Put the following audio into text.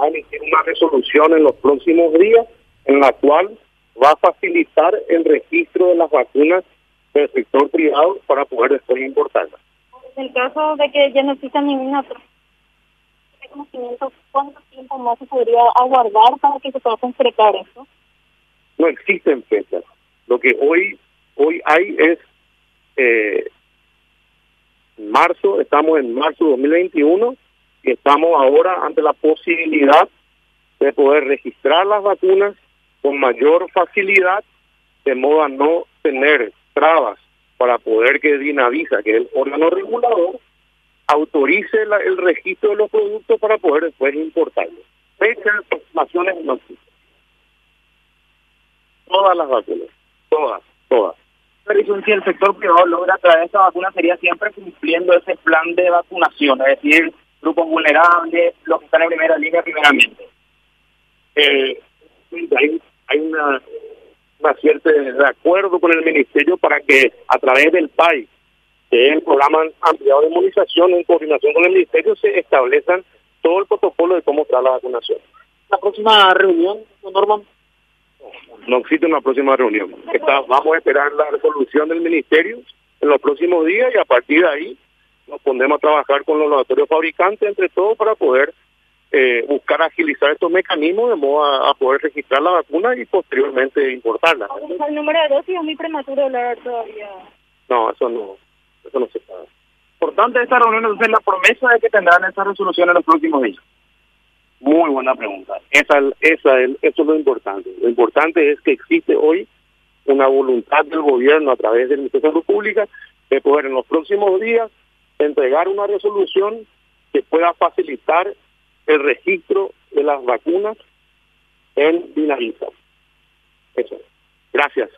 va a emitir una resolución en los próximos días en la cual va a facilitar el registro de las vacunas del sector privado para poder después importarlas. En el caso de que ya no exista ninguna conocimiento, ¿cuánto tiempo más se podría aguardar para que se pueda concretar eso? No existen fechas. Lo que hoy hoy hay es eh, marzo, estamos en marzo de 2021 estamos ahora ante la posibilidad de poder registrar las vacunas con mayor facilidad, de modo a no tener trabas para poder que Dinavisa, que es el órgano regulador, autorice el registro de los productos para poder después importarlos. Fechas, aproximaciones. Todas las vacunas, todas, todas. Pero si el sector privado logra traer esta vacuna sería siempre cumpliendo ese plan de vacunación, es decir, grupos vulnerables, los que están en primera línea primeramente. Eh, hay, hay una, una cierta de acuerdo con el ministerio para que a través del PAI, que es el programa ampliado de inmunización, en coordinación con el ministerio, se establezcan todo el protocolo de cómo traer la vacunación. La próxima reunión, Norman. No existe una próxima reunión. Está, vamos a esperar la resolución del ministerio en los próximos días y a partir de ahí nos pondremos a trabajar con los laboratorios fabricantes, entre todos, para poder eh, buscar agilizar estos mecanismos de modo a, poder registrar la vacuna y posteriormente importarla. ¿El número de dosis es muy prematuro hablar todavía? No, eso no, eso no se sabe. Importante esta reunión es la promesa de que tendrán esta resolución en los próximos días. Muy buena pregunta. Esa, esa, eso es lo importante. Lo importante es que existe hoy una voluntad del gobierno a través del Ministerio de Salud Pública de poder en los próximos días entregar una resolución que pueda facilitar el registro de las vacunas en Dinavisa. Eso. Gracias.